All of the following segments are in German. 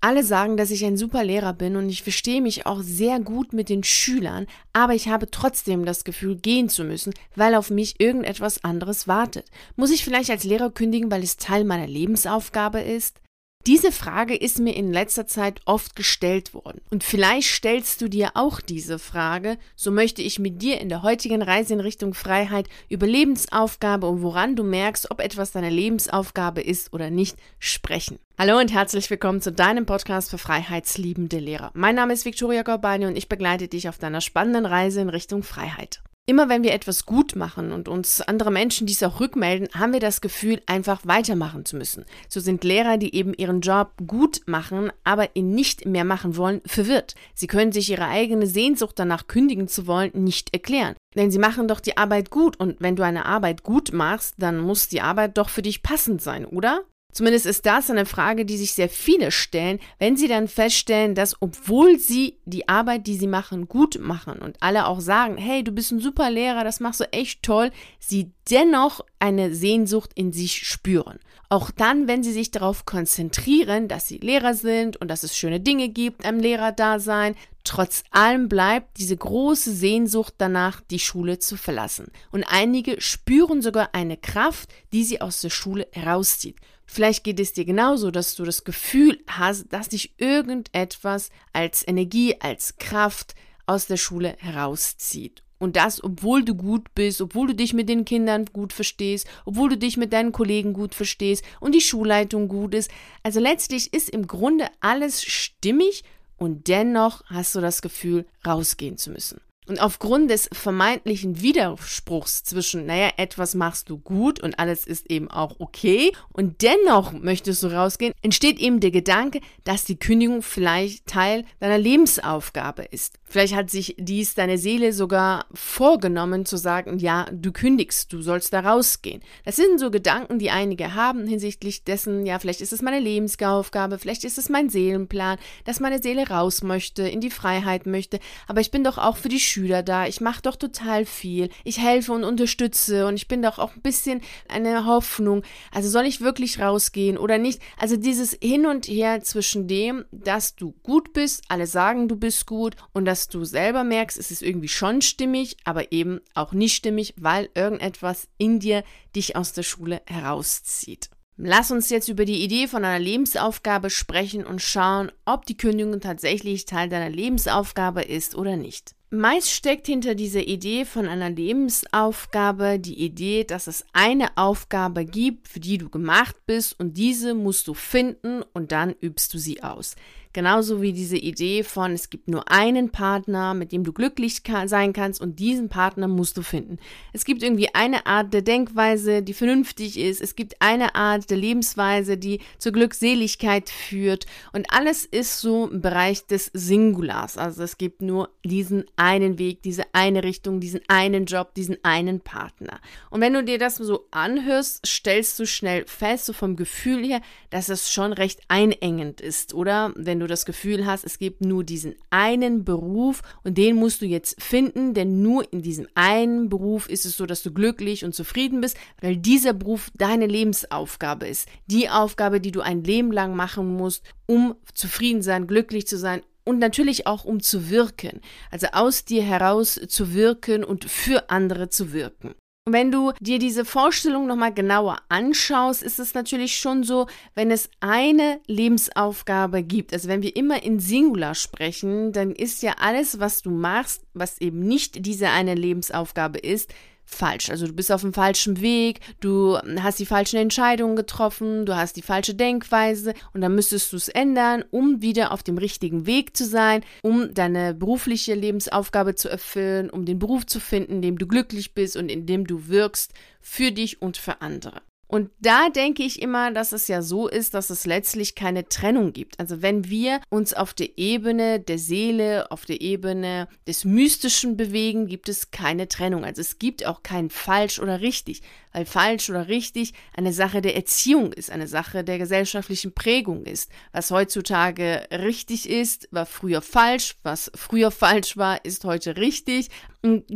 Alle sagen, dass ich ein super Lehrer bin und ich verstehe mich auch sehr gut mit den Schülern, aber ich habe trotzdem das Gefühl, gehen zu müssen, weil auf mich irgendetwas anderes wartet. Muss ich vielleicht als Lehrer kündigen, weil es Teil meiner Lebensaufgabe ist? Diese Frage ist mir in letzter Zeit oft gestellt worden. Und vielleicht stellst du dir auch diese Frage. So möchte ich mit dir in der heutigen Reise in Richtung Freiheit über Lebensaufgabe und woran du merkst, ob etwas deine Lebensaufgabe ist oder nicht, sprechen. Hallo und herzlich willkommen zu deinem Podcast für freiheitsliebende Lehrer. Mein Name ist Viktoria Gorbani und ich begleite dich auf deiner spannenden Reise in Richtung Freiheit. Immer wenn wir etwas gut machen und uns andere Menschen dies auch rückmelden, haben wir das Gefühl, einfach weitermachen zu müssen. So sind Lehrer, die eben ihren Job gut machen, aber ihn nicht mehr machen wollen, verwirrt. Sie können sich ihre eigene Sehnsucht danach kündigen zu wollen nicht erklären. Denn sie machen doch die Arbeit gut und wenn du eine Arbeit gut machst, dann muss die Arbeit doch für dich passend sein, oder? Zumindest ist das eine Frage, die sich sehr viele stellen, wenn sie dann feststellen, dass obwohl sie die Arbeit, die sie machen, gut machen und alle auch sagen, hey, du bist ein super Lehrer, das machst du echt toll, sie dennoch eine Sehnsucht in sich spüren. Auch dann, wenn sie sich darauf konzentrieren, dass sie Lehrer sind und dass es schöne Dinge gibt am Lehrerdasein, trotz allem bleibt diese große Sehnsucht danach, die Schule zu verlassen. Und einige spüren sogar eine Kraft, die sie aus der Schule herauszieht. Vielleicht geht es dir genauso, dass du das Gefühl hast, dass dich irgendetwas als Energie, als Kraft aus der Schule herauszieht. Und das, obwohl du gut bist, obwohl du dich mit den Kindern gut verstehst, obwohl du dich mit deinen Kollegen gut verstehst und die Schulleitung gut ist. Also letztlich ist im Grunde alles stimmig und dennoch hast du das Gefühl, rausgehen zu müssen. Und aufgrund des vermeintlichen Widerspruchs zwischen, naja, etwas machst du gut und alles ist eben auch okay und dennoch möchtest du rausgehen, entsteht eben der Gedanke, dass die Kündigung vielleicht Teil deiner Lebensaufgabe ist. Vielleicht hat sich dies deine Seele sogar vorgenommen zu sagen, ja, du kündigst, du sollst da rausgehen. Das sind so Gedanken, die einige haben hinsichtlich dessen, ja, vielleicht ist es meine Lebensaufgabe, vielleicht ist es mein Seelenplan, dass meine Seele raus möchte, in die Freiheit möchte, aber ich bin doch auch für die Schüler da, ich mache doch total viel, ich helfe und unterstütze und ich bin doch auch ein bisschen eine Hoffnung. Also soll ich wirklich rausgehen oder nicht? Also dieses Hin und Her zwischen dem, dass du gut bist, alle sagen, du bist gut und das dass du selber merkst, es ist irgendwie schon stimmig, aber eben auch nicht stimmig, weil irgendetwas in dir dich aus der Schule herauszieht. Lass uns jetzt über die Idee von einer Lebensaufgabe sprechen und schauen, ob die Kündigung tatsächlich Teil deiner Lebensaufgabe ist oder nicht. Meist steckt hinter dieser Idee von einer Lebensaufgabe die Idee, dass es eine Aufgabe gibt, für die du gemacht bist und diese musst du finden und dann übst du sie aus. Genauso wie diese Idee von, es gibt nur einen Partner, mit dem du glücklich sein kannst und diesen Partner musst du finden. Es gibt irgendwie eine Art der Denkweise, die vernünftig ist. Es gibt eine Art der Lebensweise, die zur Glückseligkeit führt. Und alles ist so im Bereich des Singulars. Also es gibt nur diesen einen Weg, diese eine Richtung, diesen einen Job, diesen einen Partner. Und wenn du dir das so anhörst, stellst du schnell fest, so vom Gefühl her, dass es schon recht einengend ist, oder? Wenn du das Gefühl hast, es gibt nur diesen einen Beruf und den musst du jetzt finden, denn nur in diesem einen Beruf ist es so, dass du glücklich und zufrieden bist, weil dieser Beruf deine Lebensaufgabe ist. Die Aufgabe, die du ein Leben lang machen musst, um zufrieden sein, glücklich zu sein und natürlich auch um zu wirken, also aus dir heraus zu wirken und für andere zu wirken. Und wenn du dir diese Vorstellung nochmal genauer anschaust, ist es natürlich schon so, wenn es eine Lebensaufgabe gibt, also wenn wir immer in Singular sprechen, dann ist ja alles, was du machst, was eben nicht diese eine Lebensaufgabe ist, falsch. Also du bist auf dem falschen Weg, du hast die falschen Entscheidungen getroffen, du hast die falsche Denkweise und dann müsstest du es ändern, um wieder auf dem richtigen Weg zu sein, um deine berufliche Lebensaufgabe zu erfüllen, um den Beruf zu finden, in dem du glücklich bist und in dem du wirkst für dich und für andere. Und da denke ich immer, dass es ja so ist, dass es letztlich keine Trennung gibt. Also wenn wir uns auf der Ebene der Seele, auf der Ebene des Mystischen bewegen, gibt es keine Trennung. Also es gibt auch kein falsch oder richtig, weil falsch oder richtig eine Sache der Erziehung ist, eine Sache der gesellschaftlichen Prägung ist. Was heutzutage richtig ist, war früher falsch, was früher falsch war, ist heute richtig.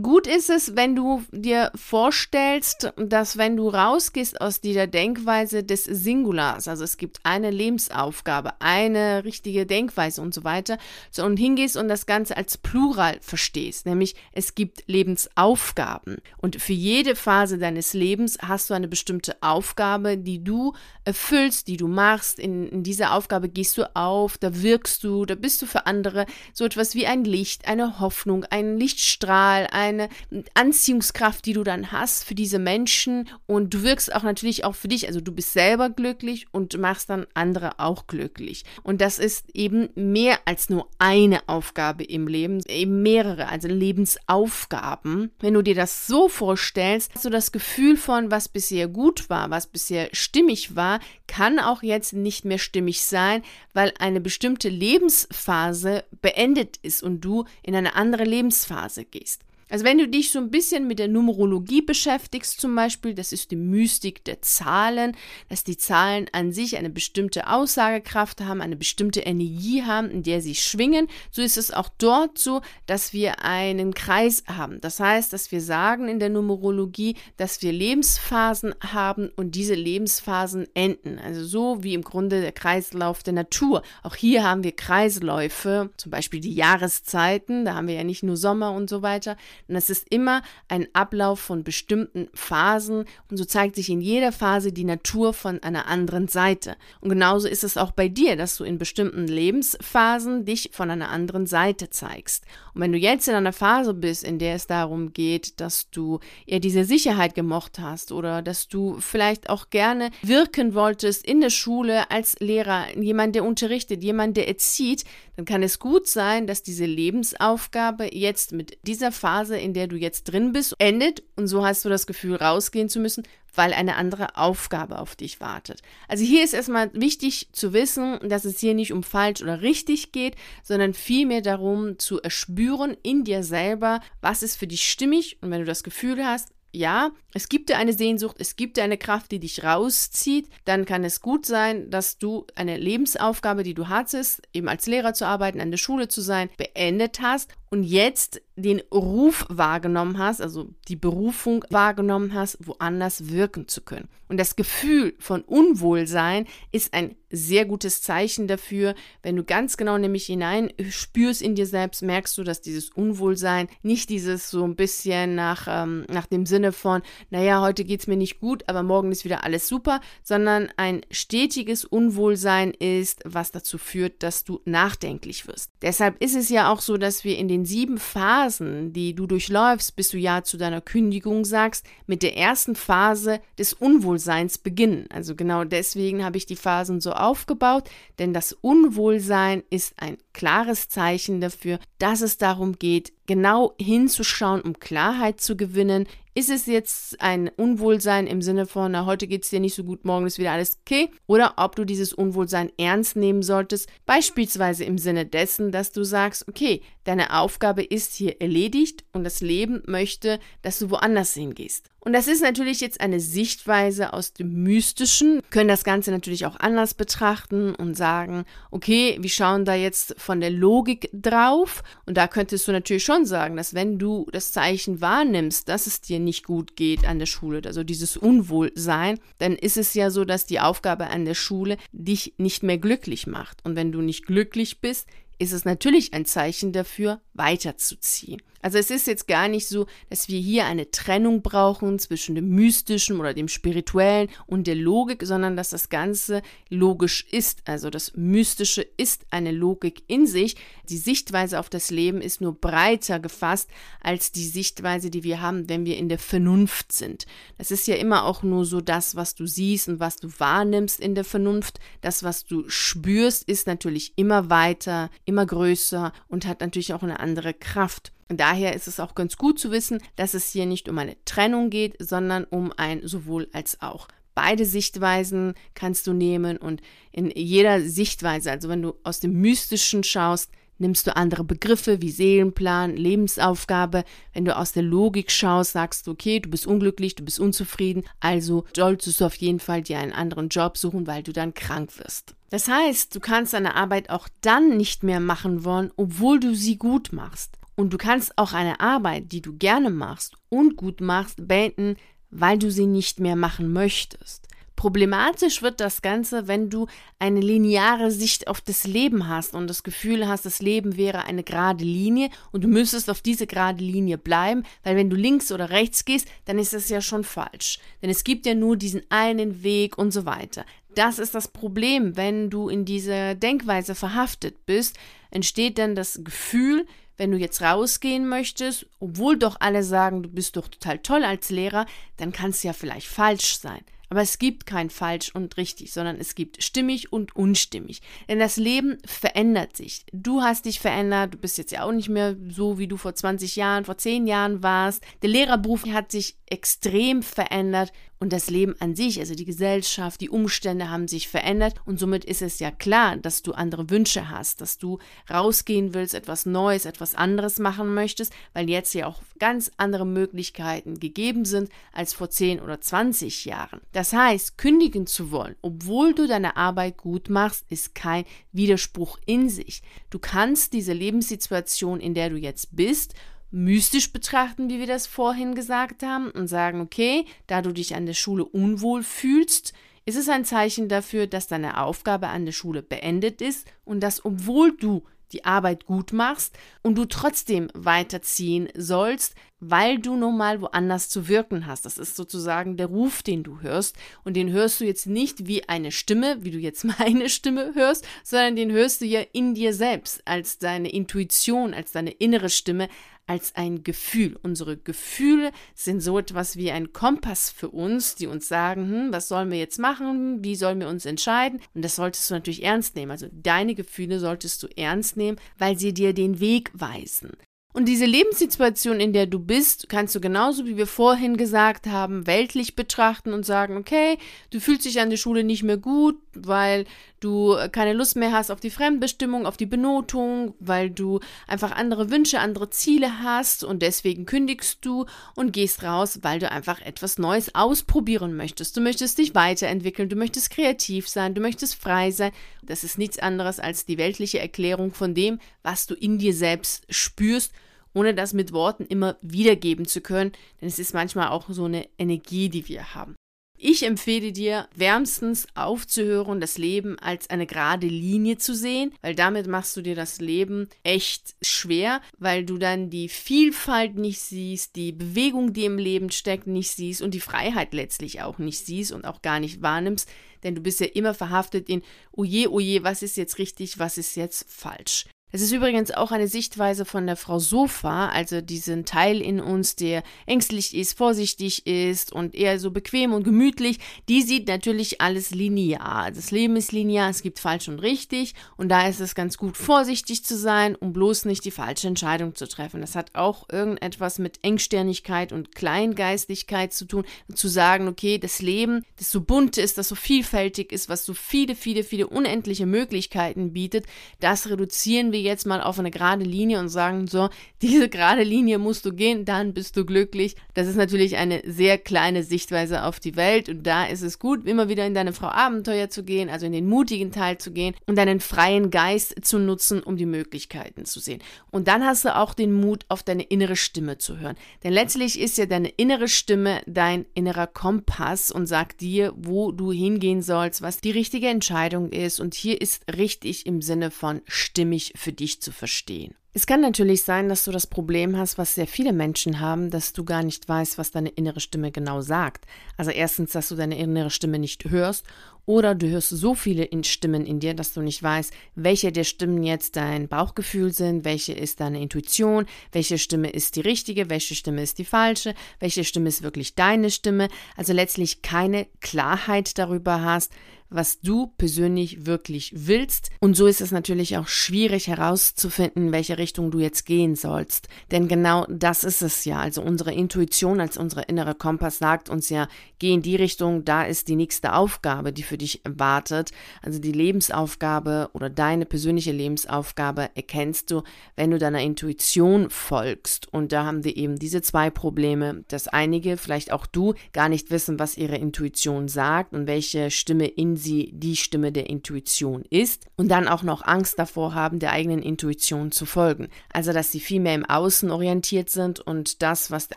Gut ist es, wenn du dir vorstellst, dass wenn du rausgehst aus dieser Denkweise des Singulars, also es gibt eine Lebensaufgabe, eine richtige Denkweise und so weiter, so und hingehst und das Ganze als Plural verstehst, nämlich es gibt Lebensaufgaben und für jede Phase deines Lebens hast du eine bestimmte Aufgabe, die du erfüllst, die du machst. In, in dieser Aufgabe gehst du auf, da wirkst du, da bist du für andere so etwas wie ein Licht, eine Hoffnung, ein Lichtstrahl eine Anziehungskraft, die du dann hast für diese Menschen und du wirkst auch natürlich auch für dich, also du bist selber glücklich und machst dann andere auch glücklich. Und das ist eben mehr als nur eine Aufgabe im Leben, eben mehrere, also Lebensaufgaben. Wenn du dir das so vorstellst, hast du das Gefühl von, was bisher gut war, was bisher stimmig war, kann auch jetzt nicht mehr stimmig sein, weil eine bestimmte Lebensphase beendet ist und du in eine andere Lebensphase gehst. Also wenn du dich so ein bisschen mit der Numerologie beschäftigst zum Beispiel, das ist die Mystik der Zahlen, dass die Zahlen an sich eine bestimmte Aussagekraft haben, eine bestimmte Energie haben, in der sie schwingen, so ist es auch dort so, dass wir einen Kreis haben. Das heißt, dass wir sagen in der Numerologie, dass wir Lebensphasen haben und diese Lebensphasen enden. Also so wie im Grunde der Kreislauf der Natur. Auch hier haben wir Kreisläufe, zum Beispiel die Jahreszeiten, da haben wir ja nicht nur Sommer und so weiter. Und es ist immer ein Ablauf von bestimmten Phasen und so zeigt sich in jeder Phase die Natur von einer anderen Seite. Und genauso ist es auch bei dir, dass du in bestimmten Lebensphasen dich von einer anderen Seite zeigst. Und wenn du jetzt in einer Phase bist, in der es darum geht, dass du eher diese Sicherheit gemocht hast oder dass du vielleicht auch gerne wirken wolltest in der Schule als Lehrer, jemand, der unterrichtet, jemand, der erzieht, dann kann es gut sein, dass diese Lebensaufgabe jetzt mit dieser Phase, in der du jetzt drin bist, endet und so hast du das Gefühl, rausgehen zu müssen, weil eine andere Aufgabe auf dich wartet. Also hier ist erstmal wichtig zu wissen, dass es hier nicht um falsch oder richtig geht, sondern vielmehr darum zu erspüren in dir selber, was ist für dich stimmig und wenn du das Gefühl hast, ja, es gibt dir eine Sehnsucht, es gibt dir eine Kraft, die dich rauszieht, dann kann es gut sein, dass du eine Lebensaufgabe, die du hattest, eben als Lehrer zu arbeiten, an der Schule zu sein, beendet hast und jetzt den Ruf wahrgenommen hast, also die Berufung wahrgenommen hast, woanders wirken zu können. Und das Gefühl von Unwohlsein ist ein sehr gutes Zeichen dafür. Wenn du ganz genau nämlich hinein spürst in dir selbst, merkst du, dass dieses Unwohlsein nicht dieses so ein bisschen nach, ähm, nach dem Sinne von, naja, heute geht es mir nicht gut, aber morgen ist wieder alles super, sondern ein stetiges Unwohlsein ist, was dazu führt, dass du nachdenklich wirst. Deshalb ist es ja auch so, dass wir in den sieben Phasen, die du durchläufst, bis du ja zu deiner Kündigung sagst, mit der ersten Phase des Unwohlseins beginnen. Also genau deswegen habe ich die Phasen so aufgebaut, denn das Unwohlsein ist ein klares Zeichen dafür, dass es darum geht, genau hinzuschauen, um Klarheit zu gewinnen. Ist es jetzt ein Unwohlsein im Sinne von, na, heute geht es dir nicht so gut, morgen ist wieder alles okay? Oder ob du dieses Unwohlsein ernst nehmen solltest, beispielsweise im Sinne dessen, dass du sagst, okay, deine Aufgabe ist hier erledigt und das Leben möchte, dass du woanders hingehst. Und das ist natürlich jetzt eine Sichtweise aus dem Mystischen, wir können das Ganze natürlich auch anders betrachten und sagen, okay, wir schauen da jetzt von der Logik drauf und da könntest du natürlich schon sagen, dass wenn du das Zeichen wahrnimmst, dass es dir nicht gut geht an der Schule, also dieses Unwohlsein, dann ist es ja so, dass die Aufgabe an der Schule dich nicht mehr glücklich macht. Und wenn du nicht glücklich bist, ist es natürlich ein Zeichen dafür, weiterzuziehen. Also es ist jetzt gar nicht so, dass wir hier eine Trennung brauchen zwischen dem Mystischen oder dem Spirituellen und der Logik, sondern dass das Ganze logisch ist. Also das Mystische ist eine Logik in sich. Die Sichtweise auf das Leben ist nur breiter gefasst als die Sichtweise, die wir haben, wenn wir in der Vernunft sind. Das ist ja immer auch nur so das, was du siehst und was du wahrnimmst in der Vernunft. Das, was du spürst, ist natürlich immer weiter, immer größer und hat natürlich auch eine andere Kraft. Daher ist es auch ganz gut zu wissen, dass es hier nicht um eine Trennung geht, sondern um ein sowohl als auch. Beide Sichtweisen kannst du nehmen und in jeder Sichtweise, also wenn du aus dem Mystischen schaust, Nimmst du andere Begriffe wie Seelenplan, Lebensaufgabe? Wenn du aus der Logik schaust, sagst du, okay, du bist unglücklich, du bist unzufrieden, also solltest du auf jeden Fall dir einen anderen Job suchen, weil du dann krank wirst. Das heißt, du kannst deine Arbeit auch dann nicht mehr machen wollen, obwohl du sie gut machst. Und du kannst auch eine Arbeit, die du gerne machst und gut machst, beenden, weil du sie nicht mehr machen möchtest. Problematisch wird das Ganze, wenn du eine lineare Sicht auf das Leben hast und das Gefühl hast, das Leben wäre eine gerade Linie und du müsstest auf diese gerade Linie bleiben, weil wenn du links oder rechts gehst, dann ist das ja schon falsch. Denn es gibt ja nur diesen einen Weg und so weiter. Das ist das Problem, wenn du in dieser Denkweise verhaftet bist, entsteht dann das Gefühl, wenn du jetzt rausgehen möchtest, obwohl doch alle sagen, du bist doch total toll als Lehrer, dann kann es ja vielleicht falsch sein. Aber es gibt kein falsch und richtig, sondern es gibt stimmig und unstimmig. Denn das Leben verändert sich. Du hast dich verändert, du bist jetzt ja auch nicht mehr so, wie du vor 20 Jahren, vor 10 Jahren warst. Der Lehrerberuf hat sich extrem verändert und das Leben an sich, also die Gesellschaft, die Umstände haben sich verändert und somit ist es ja klar, dass du andere Wünsche hast, dass du rausgehen willst, etwas Neues, etwas anderes machen möchtest, weil jetzt ja auch ganz andere Möglichkeiten gegeben sind als vor 10 oder 20 Jahren. Das heißt, kündigen zu wollen, obwohl du deine Arbeit gut machst, ist kein Widerspruch in sich. Du kannst diese Lebenssituation, in der du jetzt bist, mystisch betrachten, wie wir das vorhin gesagt haben, und sagen, okay, da du dich an der Schule unwohl fühlst, ist es ein Zeichen dafür, dass deine Aufgabe an der Schule beendet ist und dass, obwohl du die Arbeit gut machst und du trotzdem weiterziehen sollst, weil du nun mal woanders zu wirken hast. Das ist sozusagen der Ruf, den du hörst. Und den hörst du jetzt nicht wie eine Stimme, wie du jetzt meine Stimme hörst, sondern den hörst du ja in dir selbst, als deine Intuition, als deine innere Stimme, als ein Gefühl. Unsere Gefühle sind so etwas wie ein Kompass für uns, die uns sagen, hm, was sollen wir jetzt machen, wie sollen wir uns entscheiden. Und das solltest du natürlich ernst nehmen. Also deine Gefühle solltest du ernst nehmen, weil sie dir den Weg weisen. Und diese Lebenssituation, in der du bist, kannst du genauso wie wir vorhin gesagt haben, weltlich betrachten und sagen, okay, du fühlst dich an der Schule nicht mehr gut, weil du keine Lust mehr hast auf die Fremdbestimmung, auf die Benotung, weil du einfach andere Wünsche, andere Ziele hast und deswegen kündigst du und gehst raus, weil du einfach etwas Neues ausprobieren möchtest. Du möchtest dich weiterentwickeln, du möchtest kreativ sein, du möchtest frei sein. Das ist nichts anderes als die weltliche Erklärung von dem, was du in dir selbst spürst ohne das mit Worten immer wiedergeben zu können, denn es ist manchmal auch so eine Energie, die wir haben. Ich empfehle dir wärmstens aufzuhören, das Leben als eine gerade Linie zu sehen, weil damit machst du dir das Leben echt schwer, weil du dann die Vielfalt nicht siehst, die Bewegung, die im Leben steckt, nicht siehst und die Freiheit letztlich auch nicht siehst und auch gar nicht wahrnimmst, denn du bist ja immer verhaftet in, oje, oje, was ist jetzt richtig, was ist jetzt falsch. Es ist übrigens auch eine Sichtweise von der Frau Sofa, also diesen Teil in uns, der ängstlich ist, vorsichtig ist und eher so bequem und gemütlich. Die sieht natürlich alles linear. Das Leben ist linear, es gibt falsch und richtig und da ist es ganz gut, vorsichtig zu sein, um bloß nicht die falsche Entscheidung zu treffen. Das hat auch irgendetwas mit Engsternigkeit und Kleingeistigkeit zu tun, zu sagen, okay, das Leben, das so bunt ist, das so vielfältig ist, was so viele, viele, viele unendliche Möglichkeiten bietet, das reduzieren wir jetzt mal auf eine gerade Linie und sagen, so, diese gerade Linie musst du gehen, dann bist du glücklich. Das ist natürlich eine sehr kleine Sichtweise auf die Welt und da ist es gut, immer wieder in deine Frau Abenteuer zu gehen, also in den mutigen Teil zu gehen und deinen freien Geist zu nutzen, um die Möglichkeiten zu sehen. Und dann hast du auch den Mut, auf deine innere Stimme zu hören. Denn letztlich ist ja deine innere Stimme dein innerer Kompass und sagt dir, wo du hingehen sollst, was die richtige Entscheidung ist. Und hier ist richtig im Sinne von stimmig für für dich zu verstehen. Es kann natürlich sein, dass du das Problem hast, was sehr viele Menschen haben, dass du gar nicht weißt, was deine innere Stimme genau sagt. Also erstens, dass du deine innere Stimme nicht hörst oder du hörst so viele Stimmen in dir, dass du nicht weißt, welche der Stimmen jetzt dein Bauchgefühl sind, welche ist deine Intuition, welche Stimme ist die richtige, welche Stimme ist die falsche, welche Stimme ist wirklich deine Stimme. Also letztlich keine Klarheit darüber hast, was du persönlich wirklich willst. Und so ist es natürlich auch schwierig herauszufinden, in welche Richtung du jetzt gehen sollst. Denn genau das ist es ja. Also unsere Intuition als unsere innere Kompass sagt uns ja, geh in die Richtung, da ist die nächste Aufgabe, die für dich wartet. Also die Lebensaufgabe oder deine persönliche Lebensaufgabe erkennst du, wenn du deiner Intuition folgst. Und da haben wir eben diese zwei Probleme, dass einige, vielleicht auch du, gar nicht wissen, was ihre Intuition sagt und welche Stimme in sie die Stimme der Intuition ist und dann auch noch Angst davor haben, der eigenen Intuition zu folgen. Also, dass sie viel mehr im Außen orientiert sind und das, was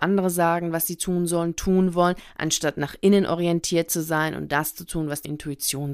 andere sagen, was sie tun sollen, tun wollen, anstatt nach innen orientiert zu sein und das zu tun, was die Intuition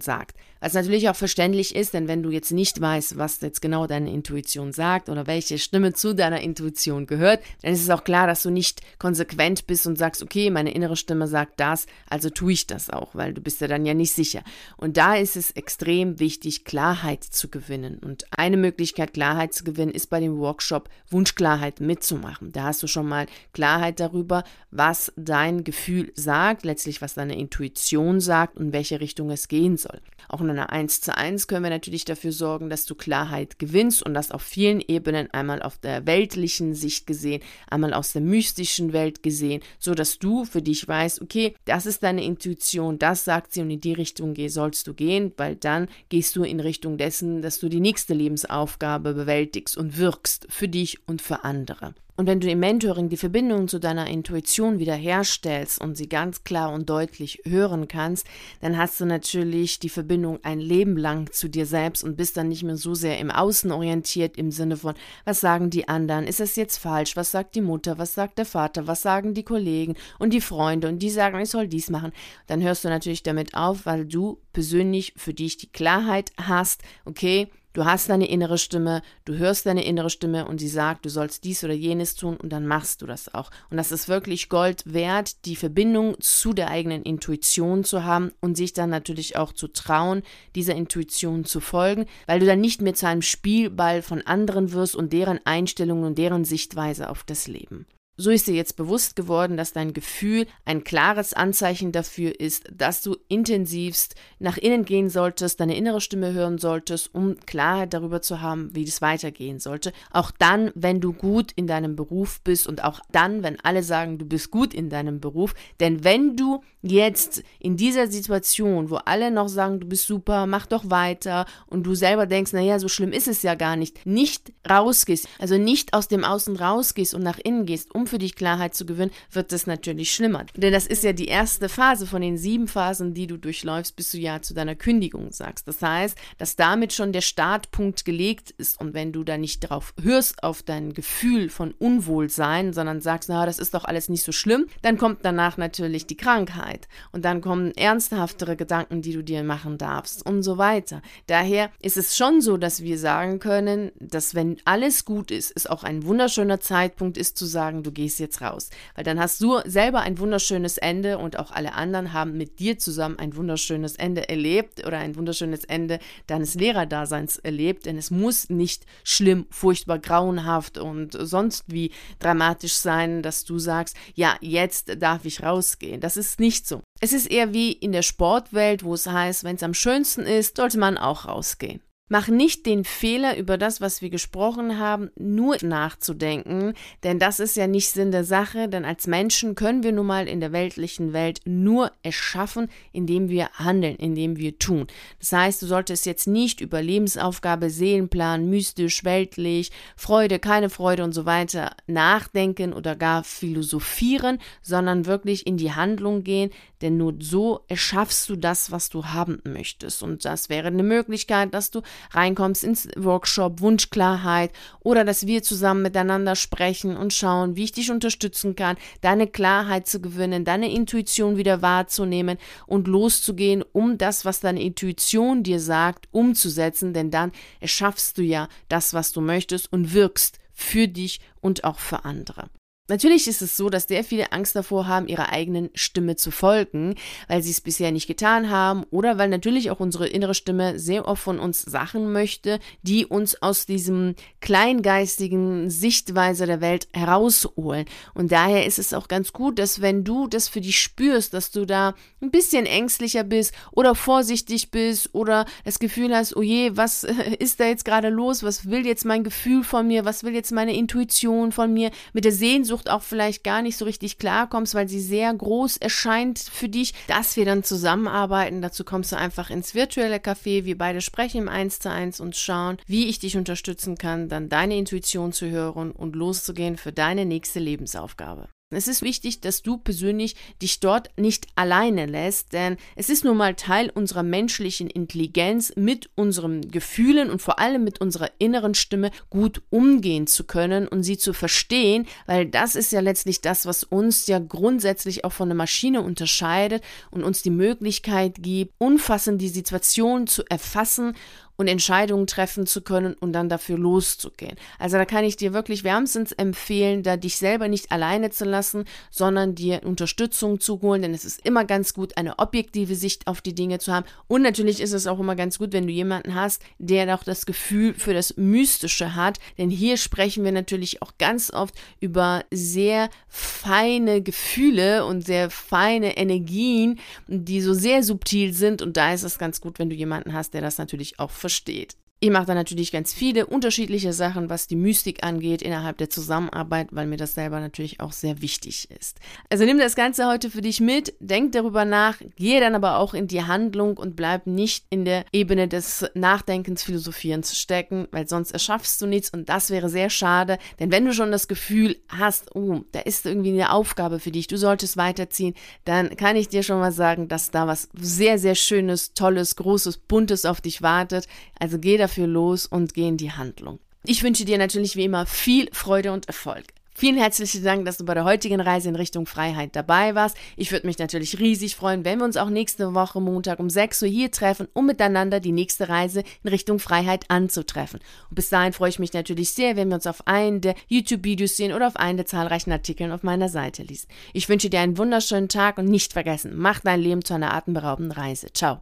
sagt. Was natürlich auch verständlich ist, denn wenn du jetzt nicht weißt, was jetzt genau deine Intuition sagt oder welche Stimme zu deiner Intuition gehört, dann ist es auch klar, dass du nicht konsequent bist und sagst, okay, meine innere Stimme sagt das, also tue ich das auch, weil du bist ja dann ja nicht sicher. Und da ist es extrem wichtig, Klarheit zu gewinnen. Und eine Möglichkeit, Klarheit zu gewinnen, ist bei dem Workshop Wunschklarheit mitzumachen. Da hast du schon mal Klarheit darüber, was dein Gefühl sagt, letztlich was deine Intuition sagt und welche Richtung es gehen soll. Auch in einer 1 zu 1 können wir natürlich dafür sorgen, dass du Klarheit gewinnst und das auf vielen Ebenen, einmal auf der weltlichen Sicht gesehen, einmal aus der mystischen Welt gesehen, so dass du für dich weißt, okay, das ist deine Intuition, das sagt sie und in die Richtung sollst du gehen, weil dann gehst du in Richtung dessen, dass du die nächste Lebensaufgabe bewältigst und wirkst für dich und für andere. Und wenn du im Mentoring die Verbindung zu deiner Intuition wiederherstellst und sie ganz klar und deutlich hören kannst, dann hast du natürlich die Verbindung ein Leben lang zu dir selbst und bist dann nicht mehr so sehr im Außen orientiert im Sinne von, was sagen die anderen, ist es jetzt falsch, was sagt die Mutter, was sagt der Vater, was sagen die Kollegen und die Freunde? Und die sagen, ich soll dies machen. Dann hörst du natürlich damit auf, weil du persönlich für dich die Klarheit hast, okay, Du hast deine innere Stimme, du hörst deine innere Stimme und sie sagt, du sollst dies oder jenes tun und dann machst du das auch. Und das ist wirklich Gold wert, die Verbindung zu der eigenen Intuition zu haben und sich dann natürlich auch zu trauen, dieser Intuition zu folgen, weil du dann nicht mehr zu einem Spielball von anderen wirst und deren Einstellungen und deren Sichtweise auf das Leben. So ist dir jetzt bewusst geworden, dass dein Gefühl ein klares Anzeichen dafür ist, dass du intensivst nach innen gehen solltest, deine innere Stimme hören solltest, um Klarheit darüber zu haben, wie es weitergehen sollte. Auch dann, wenn du gut in deinem Beruf bist und auch dann, wenn alle sagen, du bist gut in deinem Beruf. Denn wenn du jetzt in dieser Situation, wo alle noch sagen, du bist super, mach doch weiter und du selber denkst, naja, so schlimm ist es ja gar nicht, nicht rausgehst, also nicht aus dem Außen rausgehst und nach innen gehst, um für dich Klarheit zu gewinnen, wird es natürlich schlimmer. Denn das ist ja die erste Phase von den sieben Phasen, die du durchläufst, bis du ja zu deiner Kündigung sagst. Das heißt, dass damit schon der Startpunkt gelegt ist und wenn du da nicht drauf hörst, auf dein Gefühl von Unwohlsein, sondern sagst, na, das ist doch alles nicht so schlimm, dann kommt danach natürlich die Krankheit und dann kommen ernsthaftere Gedanken, die du dir machen darfst und so weiter. Daher ist es schon so, dass wir sagen können, dass wenn alles gut ist, es auch ein wunderschöner Zeitpunkt ist zu sagen, du gehst jetzt raus. Weil dann hast du selber ein wunderschönes Ende und auch alle anderen haben mit dir zusammen ein wunderschönes Ende erlebt oder ein wunderschönes Ende deines Lehrerdaseins erlebt. Denn es muss nicht schlimm, furchtbar, grauenhaft und sonst wie dramatisch sein, dass du sagst, ja, jetzt darf ich rausgehen. Das ist nicht so. Es ist eher wie in der Sportwelt, wo es heißt, wenn es am schönsten ist, sollte man auch rausgehen. Mach nicht den Fehler, über das, was wir gesprochen haben, nur nachzudenken, denn das ist ja nicht Sinn der Sache, denn als Menschen können wir nun mal in der weltlichen Welt nur erschaffen, indem wir handeln, indem wir tun. Das heißt, du solltest jetzt nicht über Lebensaufgabe, Seelenplan, mystisch, weltlich, Freude, keine Freude und so weiter nachdenken oder gar philosophieren, sondern wirklich in die Handlung gehen, denn nur so erschaffst du das, was du haben möchtest. Und das wäre eine Möglichkeit, dass du reinkommst ins Workshop Wunschklarheit oder dass wir zusammen miteinander sprechen und schauen, wie ich dich unterstützen kann, deine Klarheit zu gewinnen, deine Intuition wieder wahrzunehmen und loszugehen, um das, was deine Intuition dir sagt, umzusetzen, denn dann erschaffst du ja das, was du möchtest und wirkst für dich und auch für andere. Natürlich ist es so, dass sehr viele Angst davor haben, ihrer eigenen Stimme zu folgen, weil sie es bisher nicht getan haben oder weil natürlich auch unsere innere Stimme sehr oft von uns Sachen möchte, die uns aus diesem kleingeistigen Sichtweise der Welt herausholen. Und daher ist es auch ganz gut, dass wenn du das für dich spürst, dass du da ein bisschen ängstlicher bist oder vorsichtig bist oder das Gefühl hast, oh je, was ist da jetzt gerade los? Was will jetzt mein Gefühl von mir? Was will jetzt meine Intuition von mir? Mit der Sehnsucht Sehnsucht auch vielleicht gar nicht so richtig klarkommst, weil sie sehr groß erscheint für dich, dass wir dann zusammenarbeiten. Dazu kommst du einfach ins virtuelle Café, wir beide sprechen im 1 zu 1 und schauen, wie ich dich unterstützen kann, dann deine Intuition zu hören und loszugehen für deine nächste Lebensaufgabe. Es ist wichtig, dass du persönlich dich dort nicht alleine lässt, denn es ist nun mal Teil unserer menschlichen Intelligenz, mit unseren Gefühlen und vor allem mit unserer inneren Stimme gut umgehen zu können und sie zu verstehen, weil das ist ja letztlich das, was uns ja grundsätzlich auch von der Maschine unterscheidet und uns die Möglichkeit gibt, umfassend die Situation zu erfassen und Entscheidungen treffen zu können und dann dafür loszugehen. Also da kann ich dir wirklich wärmstens empfehlen, da dich selber nicht alleine zu lassen, sondern dir Unterstützung zu holen, denn es ist immer ganz gut, eine objektive Sicht auf die Dinge zu haben. Und natürlich ist es auch immer ganz gut, wenn du jemanden hast, der auch das Gefühl für das Mystische hat, denn hier sprechen wir natürlich auch ganz oft über sehr feine Gefühle und sehr feine Energien, die so sehr subtil sind und da ist es ganz gut, wenn du jemanden hast, der das natürlich auch versteht versteht. Ich mache da natürlich ganz viele unterschiedliche Sachen, was die Mystik angeht, innerhalb der Zusammenarbeit, weil mir das selber natürlich auch sehr wichtig ist. Also nimm das Ganze heute für dich mit, denk darüber nach, gehe dann aber auch in die Handlung und bleib nicht in der Ebene des Nachdenkens, Philosophierens stecken, weil sonst erschaffst du nichts und das wäre sehr schade, denn wenn du schon das Gefühl hast, oh, da ist irgendwie eine Aufgabe für dich, du solltest weiterziehen, dann kann ich dir schon mal sagen, dass da was sehr, sehr Schönes, Tolles, Großes, Buntes auf dich wartet. Also geh dafür dafür los und geh in die Handlung. Ich wünsche dir natürlich wie immer viel Freude und Erfolg. Vielen herzlichen Dank, dass du bei der heutigen Reise in Richtung Freiheit dabei warst. Ich würde mich natürlich riesig freuen, wenn wir uns auch nächste Woche Montag um 6 Uhr hier treffen, um miteinander die nächste Reise in Richtung Freiheit anzutreffen. Und bis dahin freue ich mich natürlich sehr, wenn wir uns auf einen der YouTube-Videos sehen oder auf einen der zahlreichen Artikeln auf meiner Seite liest. Ich wünsche dir einen wunderschönen Tag und nicht vergessen, mach dein Leben zu einer atemberaubenden Reise. Ciao.